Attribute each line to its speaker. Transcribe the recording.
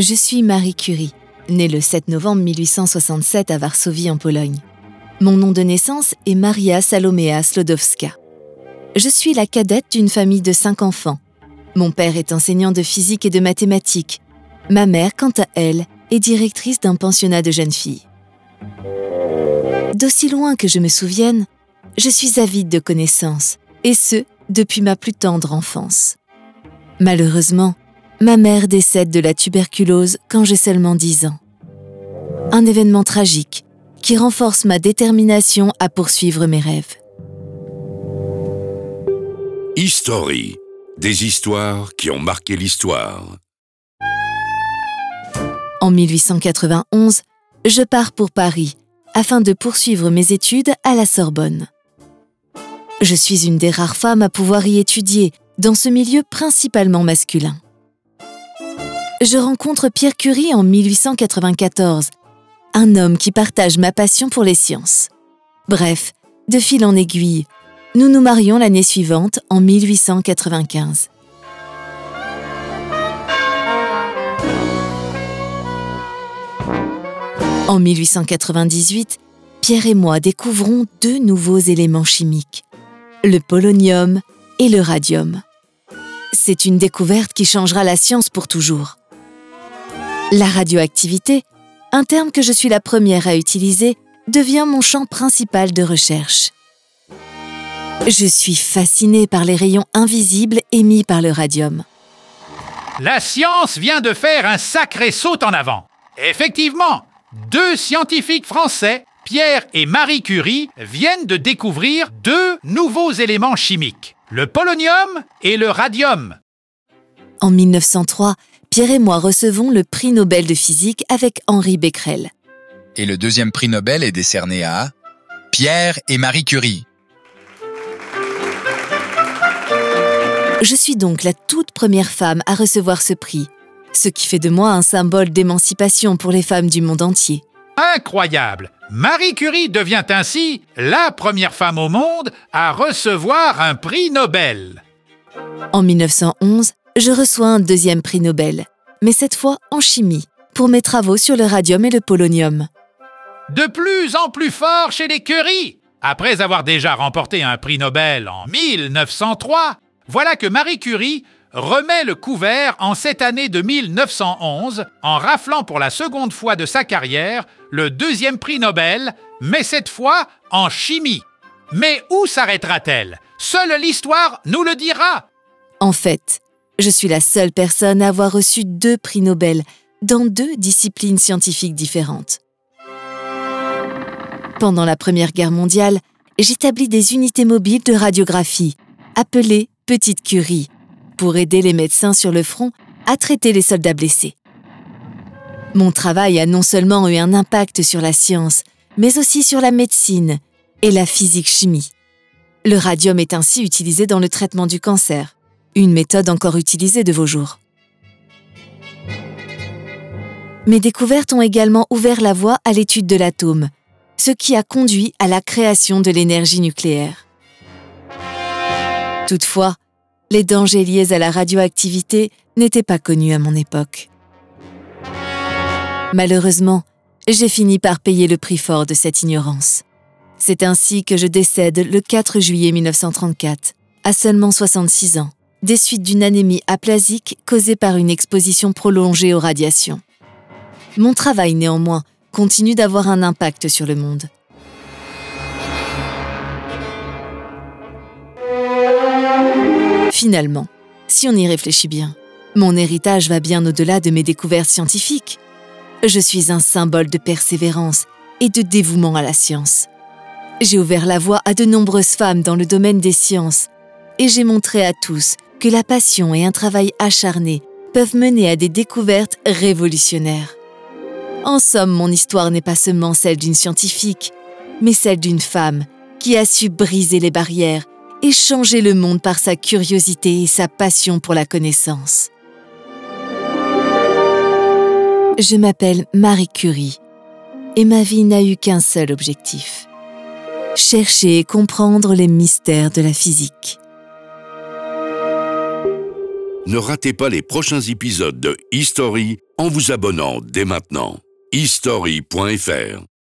Speaker 1: Je suis Marie Curie, née le 7 novembre 1867 à Varsovie en Pologne. Mon nom de naissance est Maria Salomea Slodowska. Je suis la cadette d'une famille de cinq enfants. Mon père est enseignant de physique et de mathématiques. Ma mère, quant à elle, est directrice d'un pensionnat de jeunes filles. D'aussi loin que je me souvienne, je suis avide de connaissances, et ce, depuis ma plus tendre enfance. Malheureusement, ma mère décède de la tuberculose quand j'ai seulement 10 ans. Un événement tragique qui renforce ma détermination à poursuivre mes rêves.
Speaker 2: History, des histoires qui ont marqué l'histoire.
Speaker 1: En 1891, je pars pour Paris afin de poursuivre mes études à la Sorbonne. Je suis une des rares femmes à pouvoir y étudier dans ce milieu principalement masculin. Je rencontre Pierre Curie en 1894, un homme qui partage ma passion pour les sciences. Bref, de fil en aiguille, nous nous marions l'année suivante, en 1895. En 1898, Pierre et moi découvrons deux nouveaux éléments chimiques, le polonium et le radium. C'est une découverte qui changera la science pour toujours. La radioactivité, un terme que je suis la première à utiliser, devient mon champ principal de recherche. Je suis fascinée par les rayons invisibles émis par le radium.
Speaker 3: La science vient de faire un sacré saut en avant. Effectivement, deux scientifiques français, Pierre et Marie Curie, viennent de découvrir deux nouveaux éléments chimiques, le polonium et le radium.
Speaker 1: En 1903, Pierre et moi recevons le prix Nobel de physique avec Henri Becquerel.
Speaker 4: Et le deuxième prix Nobel est décerné à Pierre et Marie Curie.
Speaker 1: Je suis donc la toute première femme à recevoir ce prix ce qui fait de moi un symbole d'émancipation pour les femmes du monde entier.
Speaker 3: Incroyable Marie Curie devient ainsi la première femme au monde à recevoir un prix Nobel.
Speaker 1: En 1911, je reçois un deuxième prix Nobel, mais cette fois en chimie, pour mes travaux sur le radium et le polonium.
Speaker 3: De plus en plus fort chez les Curie Après avoir déjà remporté un prix Nobel en 1903, voilà que Marie Curie remet le couvert en cette année de 1911 en raflant pour la seconde fois de sa carrière le deuxième prix Nobel, mais cette fois en chimie. Mais où s'arrêtera-t-elle? Seule l'histoire nous le dira.
Speaker 1: En fait, je suis la seule personne à avoir reçu deux prix Nobel dans deux disciplines scientifiques différentes. Pendant la Première Guerre mondiale, j'établis des unités mobiles de radiographie, appelées Petite Curie, pour aider les médecins sur le front à traiter les soldats blessés. Mon travail a non seulement eu un impact sur la science, mais aussi sur la médecine et la physique-chimie. Le radium est ainsi utilisé dans le traitement du cancer, une méthode encore utilisée de vos jours. Mes découvertes ont également ouvert la voie à l'étude de l'atome, ce qui a conduit à la création de l'énergie nucléaire. Toutefois, les dangers liés à la radioactivité n'étaient pas connus à mon époque. Malheureusement, j'ai fini par payer le prix fort de cette ignorance. C'est ainsi que je décède le 4 juillet 1934, à seulement 66 ans, des suites d'une anémie aplasique causée par une exposition prolongée aux radiations. Mon travail, néanmoins, continue d'avoir un impact sur le monde. Finalement, si on y réfléchit bien, mon héritage va bien au-delà de mes découvertes scientifiques. Je suis un symbole de persévérance et de dévouement à la science. J'ai ouvert la voie à de nombreuses femmes dans le domaine des sciences et j'ai montré à tous que la passion et un travail acharné peuvent mener à des découvertes révolutionnaires. En somme, mon histoire n'est pas seulement celle d'une scientifique, mais celle d'une femme qui a su briser les barrières et changer le monde par sa curiosité et sa passion pour la connaissance. Je m'appelle Marie Curie et ma vie n'a eu qu'un seul objectif. Chercher et comprendre les mystères de la physique.
Speaker 2: Ne ratez pas les prochains épisodes de History en vous abonnant dès maintenant. history.fr